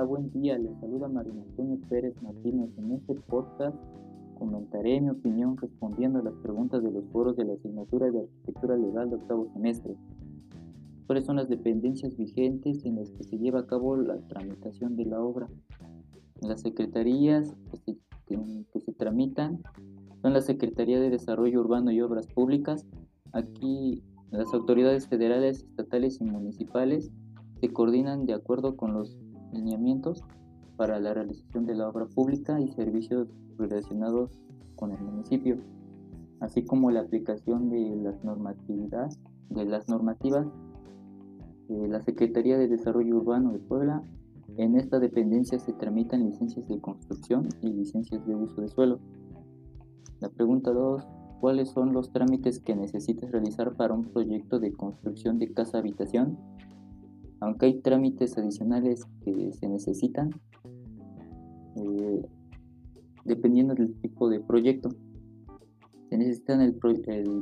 Buen día, les saluda María Antonio Pérez Martínez. En este podcast comentaré mi opinión respondiendo a las preguntas de los foros de la asignatura de Arquitectura Legal de octavo semestre. ¿Cuáles son las dependencias vigentes en las que se lleva a cabo la tramitación de la obra? Las secretarías que se, que se tramitan son la Secretaría de Desarrollo Urbano y Obras Públicas. Aquí las autoridades federales, estatales y municipales se coordinan de acuerdo con los lineamientos para la realización de la obra pública y servicios relacionados con el municipio, así como la aplicación de las normatividades de las normativas de la Secretaría de Desarrollo Urbano de Puebla. En esta dependencia se tramitan licencias de construcción y licencias de uso de suelo. La pregunta 2. ¿Cuáles son los trámites que necesitas realizar para un proyecto de construcción de casa habitación aunque hay trámites adicionales que se necesitan eh, dependiendo del tipo de proyecto. Se necesita el,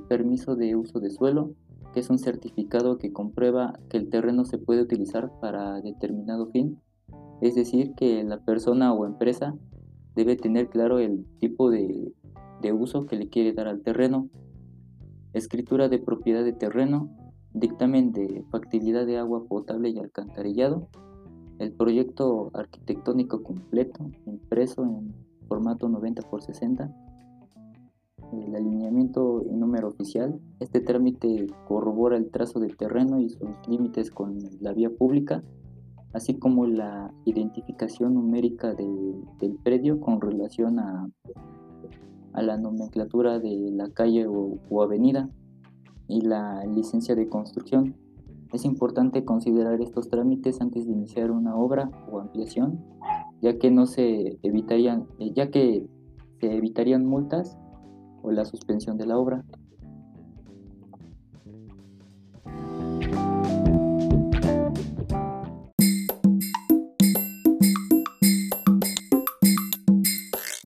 permiso de uso de suelo, que es un certificado que comprueba que el terreno se puede utilizar para determinado fin, es decir, que la persona o empresa debe tener claro el tipo de uso que le quiere dar al terreno. Escritura de propiedad de terreno, dictamen de factibilidad de agua potable y alcantarillado, el proyecto arquitectónico completo, impreso en formato 90 x 60, el alineamiento y número oficial. Este trámite corrobora el trazo del terreno y sus límites con la vía pública, así como la identificación numérica del predio con relación a, a, la nomenclatura de la calle o avenida y la licencia de construcción. Es importante considerar estos trámites antes de iniciar una obra o ampliación, ya que no se evitarían, eh, ya que se evitarían multas o la suspensión de la obra.